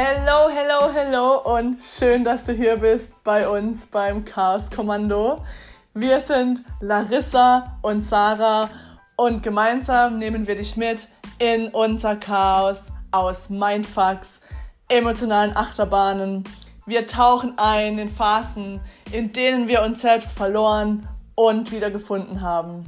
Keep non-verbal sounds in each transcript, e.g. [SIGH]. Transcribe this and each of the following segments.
Hello, hello, hello und schön, dass du hier bist bei uns beim Chaos Kommando. Wir sind Larissa und Sarah und gemeinsam nehmen wir dich mit in unser Chaos aus Mindfucks, emotionalen Achterbahnen. Wir tauchen ein in Phasen, in denen wir uns selbst verloren und wiedergefunden haben.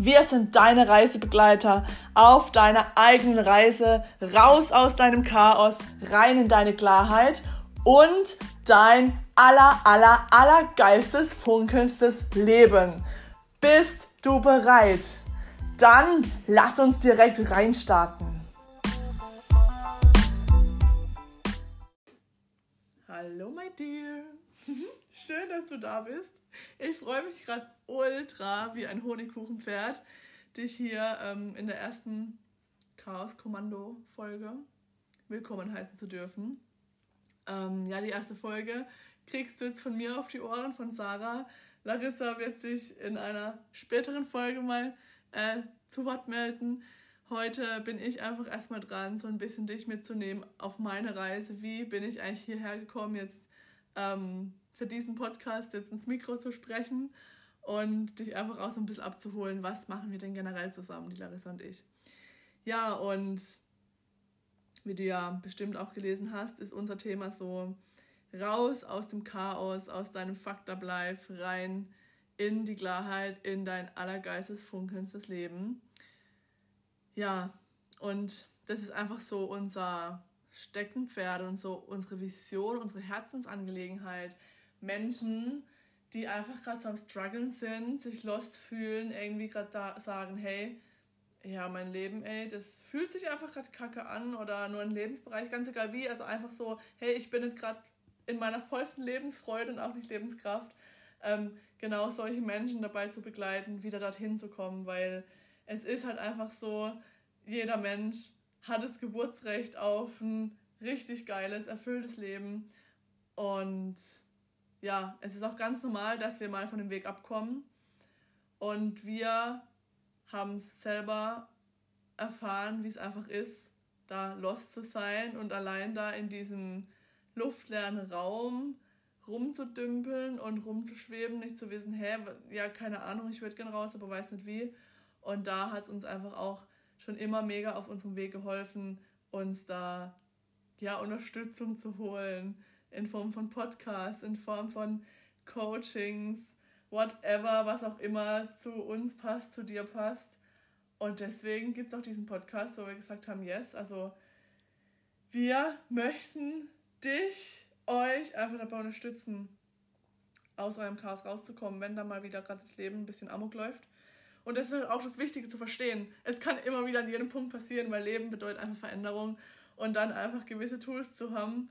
Wir sind deine Reisebegleiter auf deiner eigenen Reise raus aus deinem Chaos, rein in deine Klarheit und dein aller, aller, aller geilstes, funkelndstes Leben. Bist du bereit? Dann lass uns direkt reinstarten. Schön, dass du da bist. Ich freue mich gerade ultra wie ein Honigkuchenpferd, dich hier ähm, in der ersten Chaos-Kommando-Folge willkommen heißen zu dürfen. Ähm, ja, die erste Folge kriegst du jetzt von mir auf die Ohren, von Sarah. Larissa wird sich in einer späteren Folge mal äh, zu Wort melden. Heute bin ich einfach erstmal dran, so ein bisschen dich mitzunehmen auf meine Reise. Wie bin ich eigentlich hierher gekommen, jetzt ähm, für diesen Podcast jetzt ins Mikro zu sprechen und dich einfach auch so ein bisschen abzuholen, was machen wir denn generell zusammen, die Larissa und ich. Ja, und wie du ja bestimmt auch gelesen hast, ist unser Thema so raus aus dem Chaos, aus deinem Fucked Up rein in die Klarheit, in dein allergeistes, funkelndstes Leben. Ja, und das ist einfach so unser Steckenpferd und so unsere Vision, unsere Herzensangelegenheit, Menschen, die einfach gerade so am Struggeln sind, sich lost fühlen, irgendwie gerade da sagen, hey, ja, mein Leben, ey, das fühlt sich einfach gerade kacke an oder nur ein Lebensbereich, ganz egal wie, also einfach so, hey, ich bin nicht gerade in meiner vollsten Lebensfreude und auch nicht Lebenskraft, ähm, genau solche Menschen dabei zu begleiten, wieder dorthin zu kommen, weil es ist halt einfach so, jeder Mensch hat das Geburtsrecht auf ein richtig geiles, erfülltes Leben. Und ja, es ist auch ganz normal, dass wir mal von dem Weg abkommen. Und wir haben es selber erfahren, wie es einfach ist, da lost zu sein und allein da in diesem luftleeren Raum rumzudümpeln und rumzuschweben, nicht zu wissen, hä, ja, keine Ahnung, ich würde gerne raus, aber weiß nicht wie. Und da hat es uns einfach auch schon immer mega auf unserem Weg geholfen, uns da ja Unterstützung zu holen, in Form von Podcasts, in Form von Coachings, whatever, was auch immer zu uns passt, zu dir passt. Und deswegen gibt es auch diesen Podcast, wo wir gesagt haben, yes, also wir möchten dich, euch einfach dabei unterstützen, aus eurem Chaos rauszukommen, wenn da mal wieder gerade das Leben ein bisschen amok läuft. Und das ist halt auch das Wichtige zu verstehen. Es kann immer wieder an jedem Punkt passieren, weil Leben bedeutet einfach Veränderung und dann einfach gewisse Tools zu haben,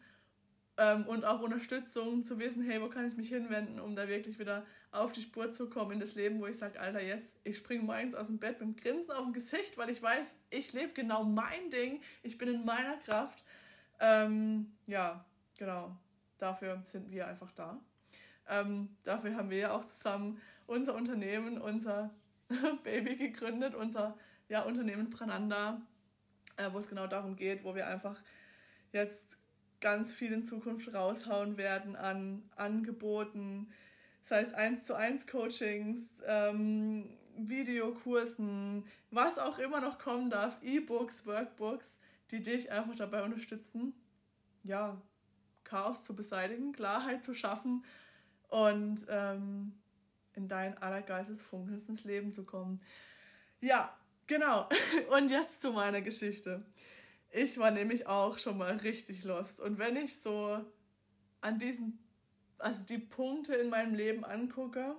ähm, und auch Unterstützung zu wissen, hey, wo kann ich mich hinwenden, um da wirklich wieder auf die Spur zu kommen in das Leben, wo ich sage, Alter, yes, ich springe morgens aus dem Bett mit einem Grinsen auf dem Gesicht, weil ich weiß, ich lebe genau mein Ding, ich bin in meiner Kraft. Ähm, ja, genau, dafür sind wir einfach da. Ähm, dafür haben wir ja auch zusammen unser Unternehmen, unser [LAUGHS] Baby gegründet, unser ja, Unternehmen Prananda, äh, wo es genau darum geht, wo wir einfach jetzt ganz viel in Zukunft raushauen werden an Angeboten, sei es 1 zu 1 Coachings, ähm, Videokursen, was auch immer noch kommen darf, E-Books, Workbooks, die dich einfach dabei unterstützen, ja, Chaos zu beseitigen, Klarheit zu schaffen und ähm, in dein allergeistes Funkens ins Leben zu kommen. Ja, genau. [LAUGHS] Und jetzt zu meiner Geschichte. Ich war nämlich auch schon mal richtig lost. Und wenn ich so an diesen, also die Punkte in meinem Leben angucke,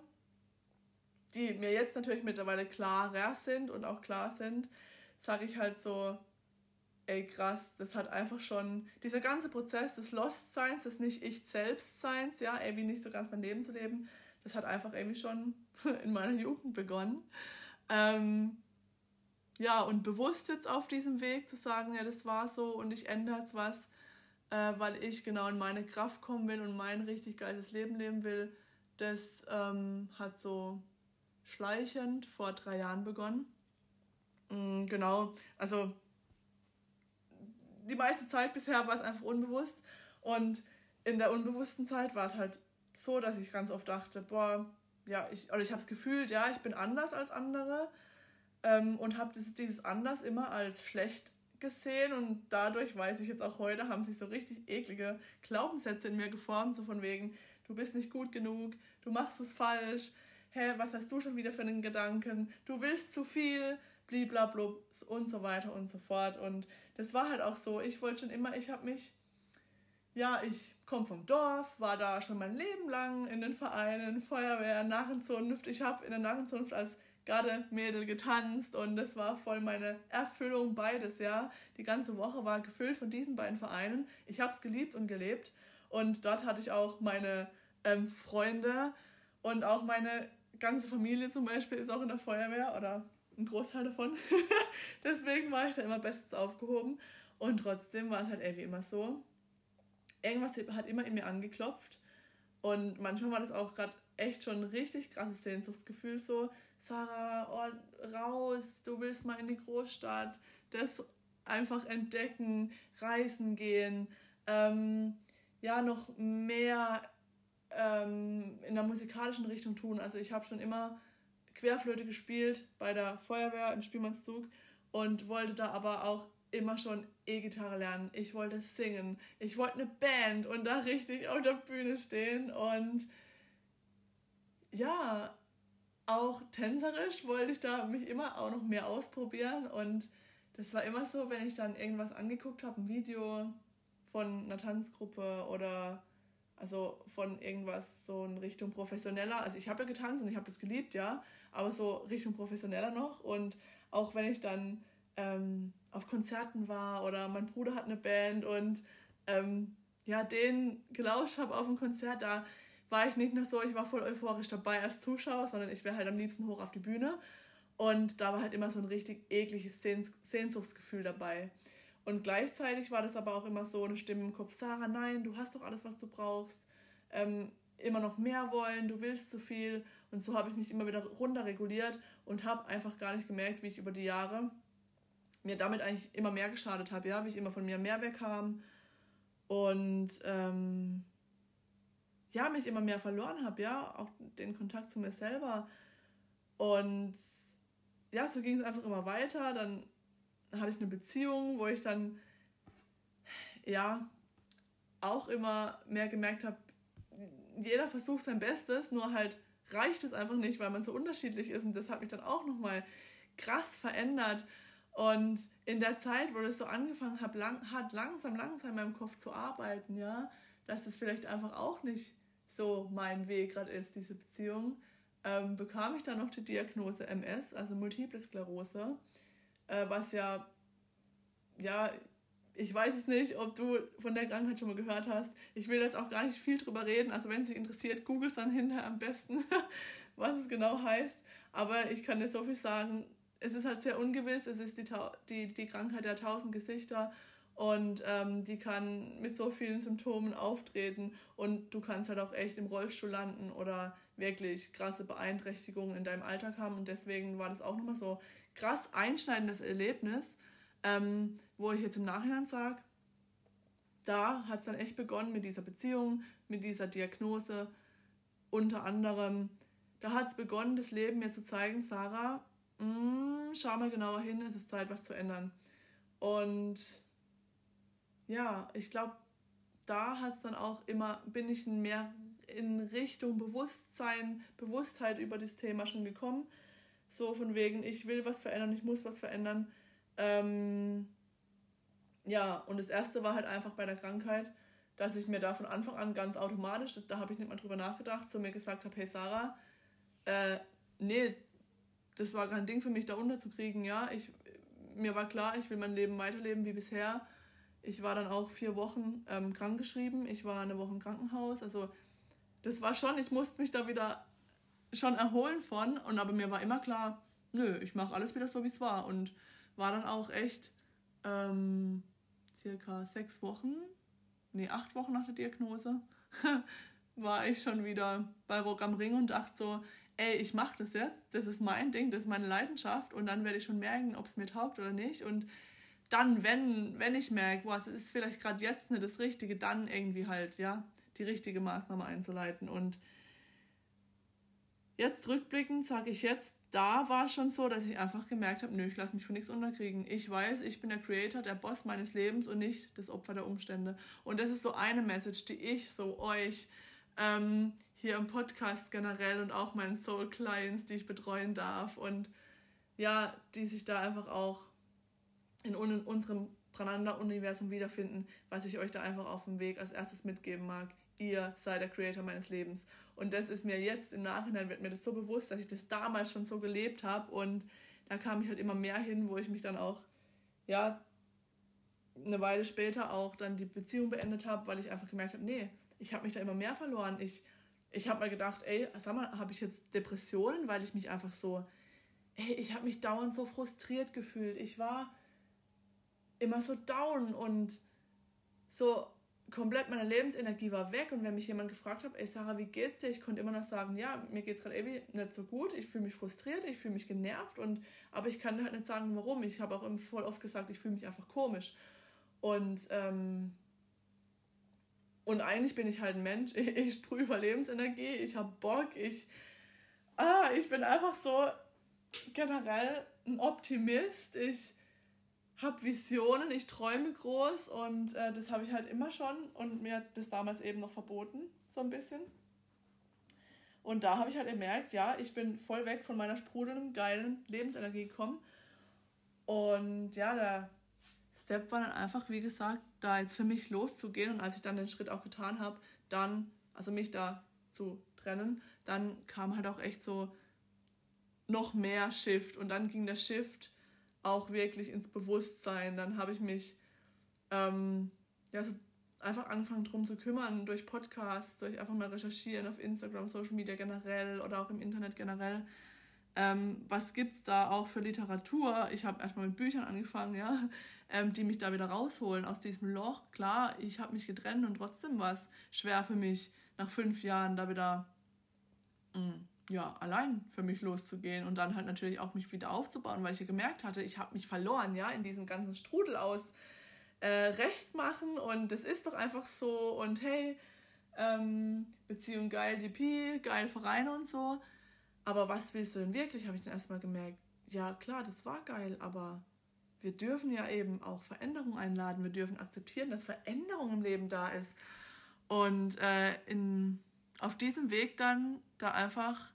die mir jetzt natürlich mittlerweile klarer sind und auch klar sind, sage ich halt so, ey krass, das hat einfach schon, dieser ganze Prozess des Lostseins, des Nicht-Ich-Selbstseins, ja, irgendwie nicht so ganz mein Leben zu leben, das hat einfach irgendwie schon [LAUGHS] in meiner Jugend begonnen. Ähm, ja, und bewusst jetzt auf diesem Weg zu sagen, ja, das war so und ich ändere jetzt was, äh, weil ich genau in meine Kraft kommen will und mein richtig geiles Leben leben will, das ähm, hat so schleichend vor drei Jahren begonnen. Mhm, genau, also die meiste Zeit bisher war es einfach unbewusst. Und in der unbewussten Zeit war es halt so, dass ich ganz oft dachte, boah, ja, ich, oder ich habe es gefühlt, ja, ich bin anders als andere ähm, und habe dieses, anders immer als schlecht gesehen. Und dadurch weiß ich jetzt auch heute, haben sich so richtig eklige Glaubenssätze in mir geformt, so von wegen, du bist nicht gut genug, du machst es falsch, hä, was hast du schon wieder für einen Gedanken, du willst zu viel, bliblablub und so weiter und so fort. Und das war halt auch so, ich wollte schon immer, ich habe mich, ja, ich komme vom Dorf, war da schon mein Leben lang in den Vereinen, Feuerwehr, Narrenzunft. Ich habe in der Narrenzunft als gerade Mädel getanzt und das war voll meine Erfüllung, beides, ja. Die ganze Woche war gefüllt von diesen beiden Vereinen. Ich habe es geliebt und gelebt und dort hatte ich auch meine ähm, Freunde und auch meine ganze Familie zum Beispiel ist auch in der Feuerwehr oder ein Großteil davon. [LAUGHS] Deswegen war ich da immer bestens aufgehoben und trotzdem war es halt irgendwie immer so. Irgendwas hat immer in mir angeklopft und manchmal war das auch gerade echt schon ein richtig krasses Sehnsuchtsgefühl so, Sarah, oh, raus, du willst mal in die Großstadt, das einfach entdecken, reisen gehen, ähm, ja, noch mehr ähm, in der musikalischen Richtung tun. Also ich habe schon immer Querflöte gespielt bei der Feuerwehr im Spielmannszug und wollte da aber auch immer schon E-Gitarre lernen. Ich wollte singen. Ich wollte eine Band und da richtig auf der Bühne stehen und ja, auch tänzerisch wollte ich da mich immer auch noch mehr ausprobieren und das war immer so, wenn ich dann irgendwas angeguckt habe, ein Video von einer Tanzgruppe oder also von irgendwas so in Richtung professioneller. Also ich habe ja getanzt und ich habe das geliebt, ja, aber so Richtung professioneller noch. Und auch wenn ich dann ähm, auf Konzerten war oder mein Bruder hat eine Band und ähm, ja, den gelauscht habe auf dem Konzert, da war ich nicht nur so, ich war voll euphorisch dabei als Zuschauer, sondern ich wäre halt am liebsten hoch auf die Bühne. Und da war halt immer so ein richtig ekliges Sehnsuchtsgefühl dabei. Und gleichzeitig war das aber auch immer so eine Stimme im Kopf, Sarah, nein, du hast doch alles, was du brauchst. Ähm, immer noch mehr wollen, du willst zu viel. Und so habe ich mich immer wieder runterreguliert und habe einfach gar nicht gemerkt, wie ich über die Jahre mir damit eigentlich immer mehr geschadet habe, ja, wie ich immer von mir mehr wegkam und ähm, ja, mich immer mehr verloren habe, ja, auch den Kontakt zu mir selber. Und ja, so ging es einfach immer weiter. Dann hatte ich eine Beziehung, wo ich dann ja auch immer mehr gemerkt habe, jeder versucht sein Bestes, nur halt reicht es einfach nicht, weil man so unterschiedlich ist. Und das hat mich dann auch nochmal krass verändert. Und in der Zeit, wo das so angefangen hat, lang, hat langsam, langsam in meinem Kopf zu arbeiten, ja, dass das vielleicht einfach auch nicht so mein Weg gerade ist, diese Beziehung, ähm, bekam ich dann noch die Diagnose MS, also Multiple Sklerose, äh, was ja, ja, ich weiß es nicht, ob du von der Krankheit schon mal gehört hast. Ich will jetzt auch gar nicht viel drüber reden. Also wenn es dich interessiert, google es dann hinterher am besten, [LAUGHS] was es genau heißt. Aber ich kann dir so viel sagen, es ist halt sehr ungewiss. Es ist die, die, die Krankheit der tausend Gesichter und ähm, die kann mit so vielen Symptomen auftreten und du kannst halt auch echt im Rollstuhl landen oder wirklich krasse Beeinträchtigungen in deinem Alltag haben und deswegen war das auch nochmal so krass einschneidendes Erlebnis, ähm, wo ich jetzt im Nachhinein sage, da hat es dann echt begonnen mit dieser Beziehung, mit dieser Diagnose unter anderem. Da hat es begonnen, das Leben mir zu zeigen, Sarah, mh, mm, schau mal genauer hin, es ist Zeit, was zu ändern. Und ja, ich glaube, da hat es dann auch immer, bin ich mehr in Richtung Bewusstsein, Bewusstheit über das Thema schon gekommen. So von wegen, ich will was verändern, ich muss was verändern. Ähm, ja, und das erste war halt einfach bei der Krankheit, dass ich mir da von Anfang an ganz automatisch, da habe ich nicht mal drüber nachgedacht, zu mir gesagt habe, hey Sarah, äh, nee, das war kein Ding für mich, da unterzukriegen, ja. Ich, mir war klar, ich will mein Leben weiterleben wie bisher ich war dann auch vier Wochen ähm, krankgeschrieben. Ich war eine Woche im Krankenhaus. Also das war schon, ich musste mich da wieder schon erholen von. Und aber mir war immer klar, nö, ich mache alles wieder so, wie es war. Und war dann auch echt ähm, circa sechs Wochen, nee, acht Wochen nach der Diagnose, [LAUGHS] war ich schon wieder bei Rock am Ring und dachte so, ey, ich mache das jetzt, das ist mein Ding, das ist meine Leidenschaft und dann werde ich schon merken, ob es mir taugt oder nicht. Und dann, wenn, wenn ich merke, es ist vielleicht gerade jetzt nicht das Richtige, dann irgendwie halt, ja, die richtige Maßnahme einzuleiten. Und jetzt rückblickend sage ich jetzt, da war es schon so, dass ich einfach gemerkt habe, nö, ich lasse mich von nichts unterkriegen. Ich weiß, ich bin der Creator, der Boss meines Lebens und nicht das Opfer der Umstände. Und das ist so eine Message, die ich so euch ähm, hier im Podcast generell und auch meinen Soul Clients, die ich betreuen darf und ja, die sich da einfach auch in unserem Prananda-Universum wiederfinden, was ich euch da einfach auf dem Weg als erstes mitgeben mag. Ihr seid der Creator meines Lebens. Und das ist mir jetzt im Nachhinein, wird mir das so bewusst, dass ich das damals schon so gelebt habe. Und da kam ich halt immer mehr hin, wo ich mich dann auch, ja, eine Weile später auch dann die Beziehung beendet habe, weil ich einfach gemerkt habe, nee, ich habe mich da immer mehr verloren. Ich, ich habe mal gedacht, ey, sag mal, habe ich jetzt Depressionen, weil ich mich einfach so, ey, ich habe mich dauernd so frustriert gefühlt. Ich war immer so down und so komplett meine Lebensenergie war weg und wenn mich jemand gefragt hat, ey Sarah, wie geht's dir? Ich konnte immer noch sagen, ja, mir geht's gerade irgendwie nicht so gut, ich fühle mich frustriert, ich fühle mich genervt und aber ich kann halt nicht sagen, warum. Ich habe auch immer voll oft gesagt, ich fühle mich einfach komisch. Und ähm, und eigentlich bin ich halt ein Mensch, ich, [LAUGHS] ich sprühe über Lebensenergie, ich habe Bock, ich ah, ich bin einfach so generell ein Optimist. Ich habe Visionen, ich träume groß und äh, das habe ich halt immer schon und mir hat das damals eben noch verboten, so ein bisschen. Und da habe ich halt gemerkt, ja, ich bin voll weg von meiner sprudelnden, geilen Lebensenergie gekommen. Und ja, der Step war dann einfach, wie gesagt, da jetzt für mich loszugehen. Und als ich dann den Schritt auch getan habe, dann, also mich da zu trennen, dann kam halt auch echt so noch mehr Shift. Und dann ging der Shift auch wirklich ins Bewusstsein. Dann habe ich mich ähm, ja, so einfach angefangen drum zu kümmern, durch Podcasts, durch einfach mal recherchieren auf Instagram, Social Media generell oder auch im Internet generell. Ähm, was gibt es da auch für Literatur? Ich habe erstmal mit Büchern angefangen, ja, [LAUGHS] ähm, die mich da wieder rausholen aus diesem Loch. Klar, ich habe mich getrennt und trotzdem war es schwer für mich, nach fünf Jahren da wieder mh, mm, ja, allein für mich loszugehen und dann halt natürlich auch mich wieder aufzubauen, weil ich ja gemerkt hatte, ich habe mich verloren, ja, in diesem ganzen Strudel aus äh, Recht machen und das ist doch einfach so und hey, ähm, Beziehung geil, DP, geil Vereine und so. Aber was willst du denn wirklich, habe ich dann erstmal gemerkt. Ja, klar, das war geil, aber wir dürfen ja eben auch Veränderung einladen. Wir dürfen akzeptieren, dass Veränderung im Leben da ist. Und äh, in, auf diesem Weg dann da einfach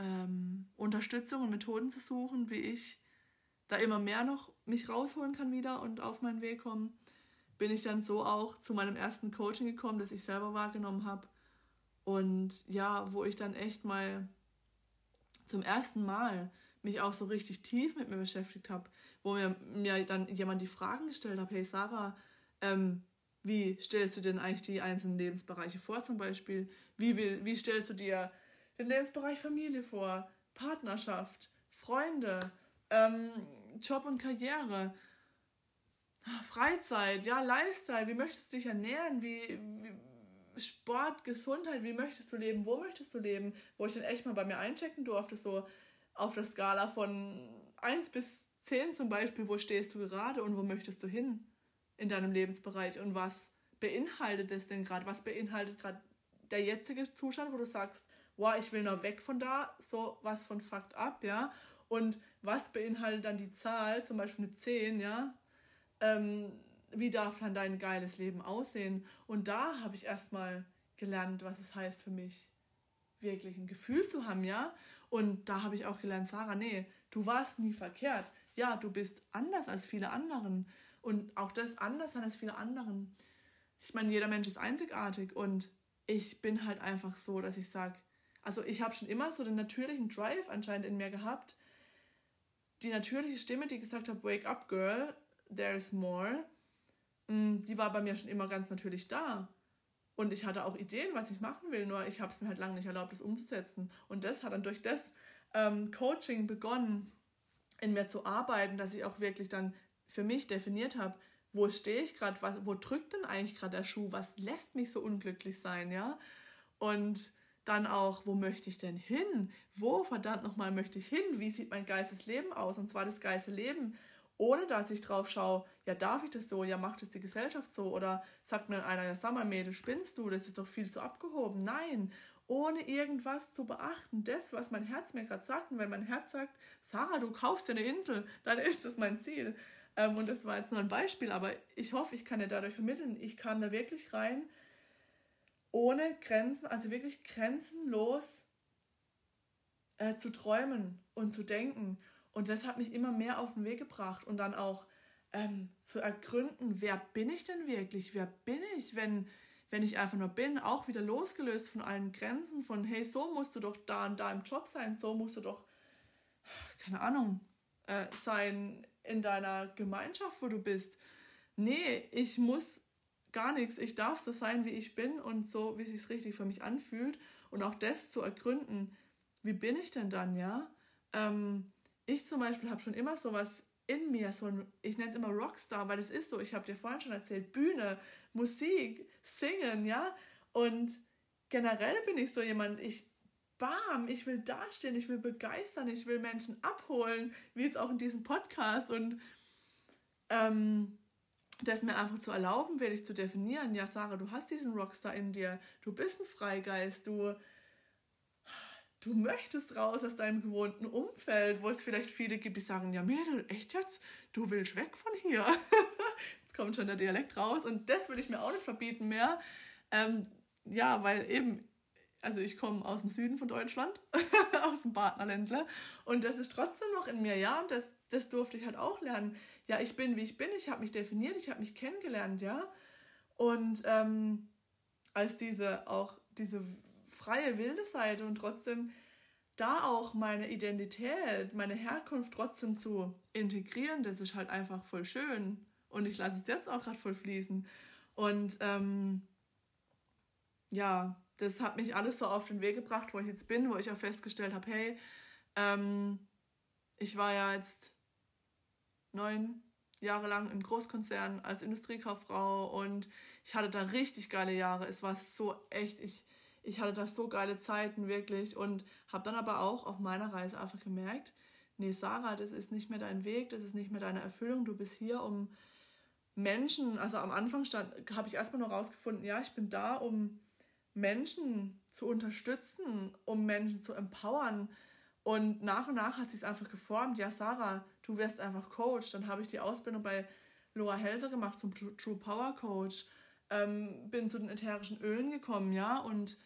ähm, Unterstützung und Methoden zu suchen, wie ich da immer mehr noch mich rausholen kann wieder und auf meinen Weg kommen, bin ich dann so auch zu meinem ersten Coaching gekommen, das ich selber wahrgenommen habe. Und ja, wo ich dann echt mal zum ersten Mal mich auch so richtig tief mit mir beschäftigt habe, wo mir, mir dann jemand die Fragen gestellt hat, hey Sarah, ähm, wie stellst du denn eigentlich die einzelnen Lebensbereiche vor zum Beispiel? Wie, wie, wie stellst du dir den Lebensbereich Familie vor, Partnerschaft, Freunde, ähm, Job und Karriere, Freizeit, ja, Lifestyle, wie möchtest du dich ernähren, wie, wie Sport, Gesundheit, wie möchtest du leben, wo möchtest du leben, wo ich dann echt mal bei mir einchecken durfte, so auf der Skala von 1 bis 10 zum Beispiel, wo stehst du gerade und wo möchtest du hin in deinem Lebensbereich? Und was beinhaltet es denn gerade, was beinhaltet gerade der jetzige Zustand, wo du sagst, wow, ich will noch weg von da, so was von Fakt ab, ja. Und was beinhaltet dann die Zahl, zum Beispiel eine 10, ja? Ähm, wie darf dann dein geiles Leben aussehen? Und da habe ich erstmal gelernt, was es heißt für mich, wirklich ein Gefühl zu haben, ja. Und da habe ich auch gelernt, Sarah, nee, du warst nie verkehrt. Ja, du bist anders als viele anderen. Und auch das anders als viele anderen. Ich meine, jeder Mensch ist einzigartig und ich bin halt einfach so, dass ich sage, also ich habe schon immer so den natürlichen Drive anscheinend in mir gehabt. Die natürliche Stimme, die gesagt hat, wake up girl, there is more, mm, die war bei mir schon immer ganz natürlich da. Und ich hatte auch Ideen, was ich machen will, nur ich habe es mir halt lange nicht erlaubt, das umzusetzen. Und das hat dann durch das ähm, Coaching begonnen, in mir zu arbeiten, dass ich auch wirklich dann für mich definiert habe, wo stehe ich gerade, wo drückt denn eigentlich gerade der Schuh, was lässt mich so unglücklich sein, ja? Und dann auch, wo möchte ich denn hin? Wo verdammt nochmal möchte ich hin? Wie sieht mein geistes Leben aus? Und zwar das geistige Leben ohne dass ich drauf schaue, ja, darf ich das so, ja, macht das die Gesellschaft so oder sagt mir einer, ja, sag mal, Mädel, spinnst du, das ist doch viel zu abgehoben. Nein, ohne irgendwas zu beachten, das, was mein Herz mir gerade sagt. Und wenn mein Herz sagt, Sarah, du kaufst dir eine Insel, dann [LAUGHS] ist das mein Ziel. Ähm, und das war jetzt nur ein Beispiel, aber ich hoffe, ich kann dir dadurch vermitteln, ich kam da wirklich rein, ohne Grenzen, also wirklich grenzenlos äh, zu träumen und zu denken. Und das hat mich immer mehr auf den Weg gebracht und dann auch ähm, zu ergründen, wer bin ich denn wirklich? Wer bin ich, wenn, wenn ich einfach nur bin? Auch wieder losgelöst von allen Grenzen, von hey, so musst du doch da und da im Job sein, so musst du doch, keine Ahnung, äh, sein in deiner Gemeinschaft, wo du bist. Nee, ich muss gar nichts. Ich darf so sein, wie ich bin und so, wie es sich richtig für mich anfühlt. Und auch das zu ergründen, wie bin ich denn dann, ja? Ähm, ich zum Beispiel habe schon immer sowas in mir, so ein, ich nenne es immer Rockstar, weil es ist so, ich habe dir vorhin schon erzählt, Bühne, Musik, Singen, ja? Und generell bin ich so jemand, ich bam, ich will dastehen, ich will begeistern, ich will Menschen abholen, wie jetzt auch in diesem Podcast und ähm, das mir einfach zu erlauben, werde ich zu definieren, ja Sarah, du hast diesen Rockstar in dir, du bist ein Freigeist, du, du möchtest raus aus deinem gewohnten Umfeld, wo es vielleicht viele gibt, die sagen, ja Mädel, echt jetzt, du willst weg von hier. [LAUGHS] jetzt kommt schon der Dialekt raus. Und das will ich mir auch nicht verbieten mehr. Ähm, ja, weil eben also ich komme aus dem Süden von Deutschland, [LAUGHS] aus dem Partnerländler und das ist trotzdem noch in mir, ja, und das, das durfte ich halt auch lernen. Ja, ich bin, wie ich bin, ich habe mich definiert, ich habe mich kennengelernt, ja. Und ähm, als diese auch diese freie, wilde Seite und trotzdem da auch meine Identität, meine Herkunft trotzdem zu integrieren, das ist halt einfach voll schön. Und ich lasse es jetzt auch gerade voll fließen. Und ähm, ja, das hat mich alles so auf den Weg gebracht, wo ich jetzt bin, wo ich auch festgestellt habe, hey, ähm, ich war ja jetzt neun Jahre lang im Großkonzern als Industriekauffrau und ich hatte da richtig geile Jahre. Es war so echt, ich, ich hatte da so geile Zeiten wirklich und habe dann aber auch auf meiner Reise einfach gemerkt, nee, Sarah, das ist nicht mehr dein Weg, das ist nicht mehr deine Erfüllung, du bist hier, um Menschen, also am Anfang stand, habe ich erstmal nur rausgefunden, ja, ich bin da, um Menschen zu unterstützen, um Menschen zu empowern. Und nach und nach hat sich es einfach geformt. Ja, Sarah, du wirst einfach Coach. Dann habe ich die Ausbildung bei Laura Helser gemacht zum True Power Coach. Ähm, bin zu den ätherischen Ölen gekommen, ja, und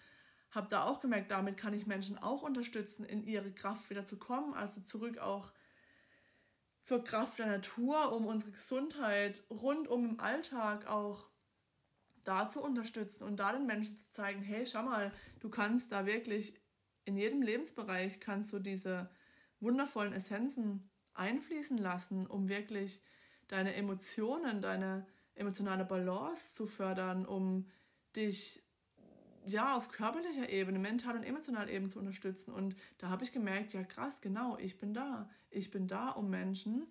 habe da auch gemerkt, damit kann ich Menschen auch unterstützen, in ihre Kraft wieder zu kommen, also zurück auch zur Kraft der Natur, um unsere Gesundheit rundum im Alltag auch da zu unterstützen und da den Menschen zu zeigen, hey, schau mal, du kannst da wirklich in jedem Lebensbereich kannst du diese wundervollen Essenzen einfließen lassen, um wirklich deine Emotionen, deine emotionale Balance zu fördern, um dich ja auf körperlicher Ebene, mental und emotional eben zu unterstützen. Und da habe ich gemerkt, ja krass, genau, ich bin da. Ich bin da, um Menschen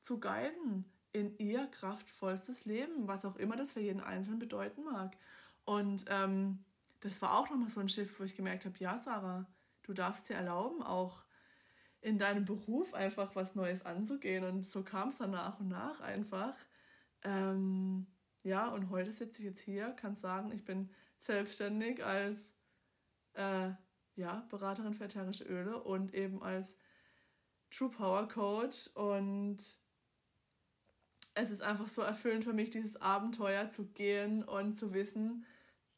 zu guiden, in ihr kraftvollstes Leben, was auch immer das für jeden Einzelnen bedeuten mag. Und ähm, das war auch nochmal so ein Schiff, wo ich gemerkt habe, ja, Sarah, du darfst dir erlauben, auch in deinem Beruf einfach was Neues anzugehen. Und so kam es dann nach und nach einfach. Ähm, ja, und heute sitze ich jetzt hier, kann sagen, ich bin selbstständig als äh, ja, Beraterin für ätherische Öle und eben als True Power Coach und es ist einfach so erfüllend für mich, dieses Abenteuer zu gehen und zu wissen,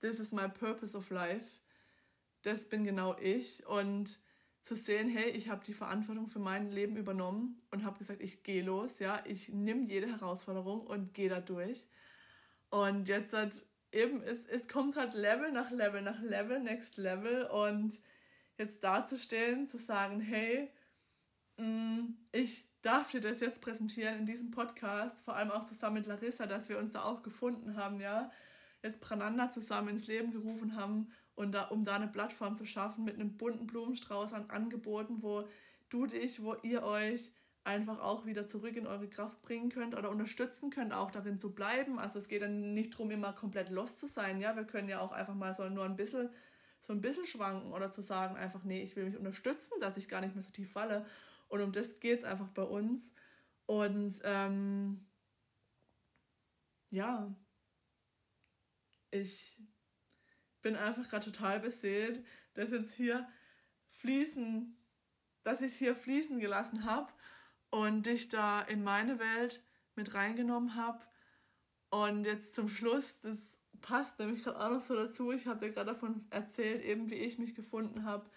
this is my purpose of life. Das bin genau ich. Und zu sehen, hey, ich habe die Verantwortung für mein Leben übernommen und habe gesagt, ich gehe los, ja, ich nehme jede Herausforderung und gehe da durch. Und jetzt hat eben, es, es kommt gerade Level nach Level nach Level, next Level und jetzt dazustehen, zu sagen, hey, mm, ich darf dir das jetzt präsentieren in diesem Podcast, vor allem auch zusammen mit Larissa, dass wir uns da auch gefunden haben, ja, jetzt Prananda zusammen ins Leben gerufen haben und da, um da eine Plattform zu schaffen mit einem bunten Blumenstrauß an Angeboten, wo du dich, wo ihr euch einfach auch wieder zurück in eure Kraft bringen könnt oder unterstützen könnt, auch darin zu bleiben. Also es geht dann nicht darum, immer komplett los zu sein. Ja, wir können ja auch einfach mal so nur ein bisschen, so ein bisschen schwanken oder zu sagen einfach, nee, ich will mich unterstützen, dass ich gar nicht mehr so tief falle. Und um das geht es einfach bei uns. Und ähm, ja, ich bin einfach gerade total beseelt, dass jetzt hier fließen, dass ich es hier fließen gelassen habe und dich da in meine Welt mit reingenommen habe. Und jetzt zum Schluss, das passt nämlich gerade auch noch so dazu. Ich habe dir gerade davon erzählt, eben wie ich mich gefunden habe,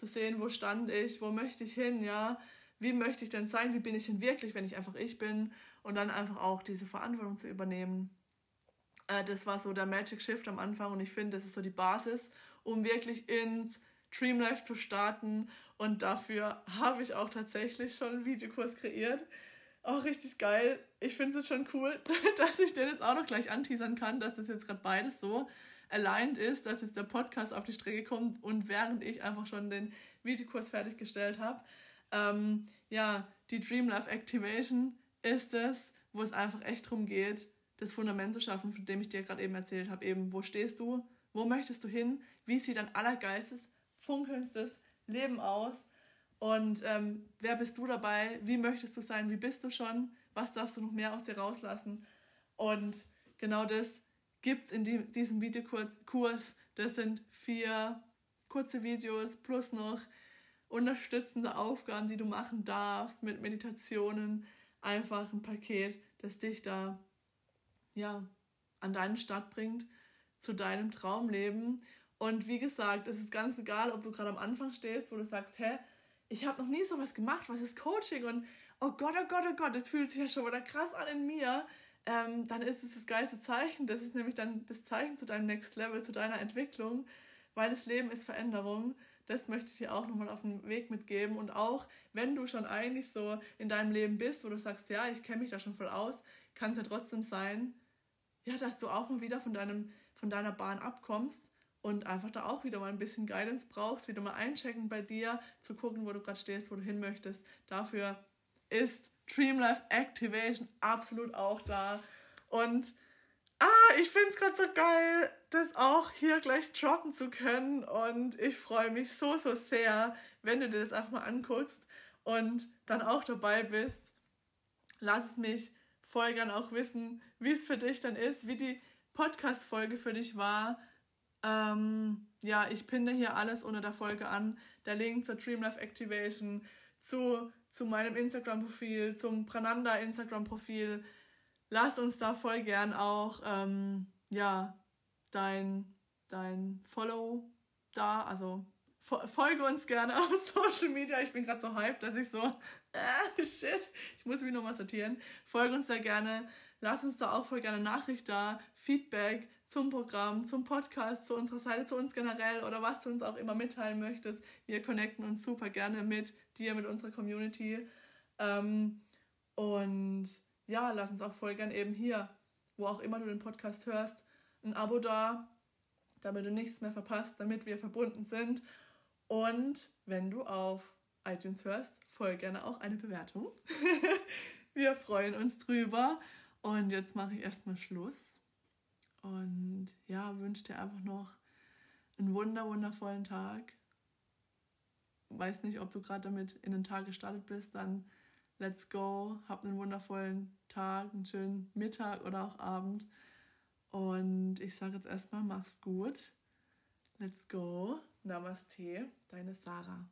zu sehen, wo stand ich, wo möchte ich hin, ja, wie möchte ich denn sein, wie bin ich denn wirklich, wenn ich einfach ich bin und dann einfach auch diese Verantwortung zu übernehmen. Äh, das war so der Magic Shift am Anfang und ich finde, das ist so die Basis, um wirklich ins Dream Life zu starten und dafür habe ich auch tatsächlich schon einen Videokurs kreiert. Auch richtig geil. Ich finde es schon cool, [LAUGHS] dass ich den jetzt auch noch gleich anteasern kann, dass das jetzt gerade beides so aligned ist, dass jetzt der Podcast auf die Strecke kommt und während ich einfach schon den Videokurs fertiggestellt habe. Ähm, ja, die Dream Life Activation ist es, wo es einfach echt darum geht, das Fundament zu schaffen, von dem ich dir gerade eben erzählt habe. Eben, wo stehst du? Wo möchtest du hin? Wie sieht dein allergeistes, funkelndstes Leben aus? Und ähm, wer bist du dabei? Wie möchtest du sein? Wie bist du schon? Was darfst du noch mehr aus dir rauslassen? Und genau das gibt es in die, diesem Videokurs. Das sind vier kurze Videos plus noch unterstützende Aufgaben, die du machen darfst mit Meditationen. Einfach ein Paket, das dich da ja, an deinen Start bringt, zu deinem Traumleben. Und wie gesagt, es ist ganz egal, ob du gerade am Anfang stehst, wo du sagst, hä, ich habe noch nie sowas gemacht, was ist Coaching? Und oh Gott, oh Gott, oh Gott, das fühlt sich ja schon wieder krass an in mir. Ähm, dann ist es das geilste Zeichen. Das ist nämlich dann das Zeichen zu deinem Next Level, zu deiner Entwicklung, weil das Leben ist Veränderung. Das möchte ich dir auch nochmal auf den Weg mitgeben. Und auch wenn du schon eigentlich so in deinem Leben bist, wo du sagst, ja, ich kenne mich da schon voll aus, kann es ja trotzdem sein, ja, dass du auch mal wieder von, deinem, von deiner Bahn abkommst und einfach da auch wieder mal ein bisschen Guidance brauchst, wieder mal einchecken bei dir, zu gucken, wo du gerade stehst, wo du hin möchtest. Dafür ist Dream Life Activation absolut auch da. Und ah, ich finde es gerade so geil, das auch hier gleich droppen zu können. Und ich freue mich so, so sehr, wenn du dir das einfach mal anguckst und dann auch dabei bist. Lass es mich voll gern auch wissen, wie es für dich dann ist, wie die Podcast-Folge für dich war. Ähm, ja, ich pinne hier alles unter der Folge an. Der Link zur Dream Life Activation, zu, zu meinem Instagram-Profil, zum Prananda Instagram-Profil. Lass uns da voll gern auch ähm, ja, dein, dein Follow da, also folge uns gerne [LAUGHS] auf Social Media. Ich bin gerade so hyped, dass ich so, [LAUGHS] äh, shit, ich muss mich nochmal sortieren. Folge uns da gerne. Lass uns da auch voll gerne Nachricht da, Feedback zum Programm, zum Podcast, zu unserer Seite, zu uns generell oder was du uns auch immer mitteilen möchtest. Wir connecten uns super gerne mit dir, mit unserer Community. Ähm, und ja, lass uns auch voll gerne eben hier, wo auch immer du den Podcast hörst, ein Abo da, damit du nichts mehr verpasst, damit wir verbunden sind. Und wenn du auf iTunes hörst, folge gerne auch eine Bewertung. [LAUGHS] Wir freuen uns drüber. Und jetzt mache ich erstmal Schluss. Und ja, wünsche dir einfach noch einen wunder, wundervollen Tag. Weiß nicht, ob du gerade damit in den Tag gestartet bist, dann let's go. Hab einen wundervollen Tag, einen schönen Mittag oder auch Abend. Und ich sage jetzt erstmal, mach's gut. Let's go. Namaste, deine Sarah.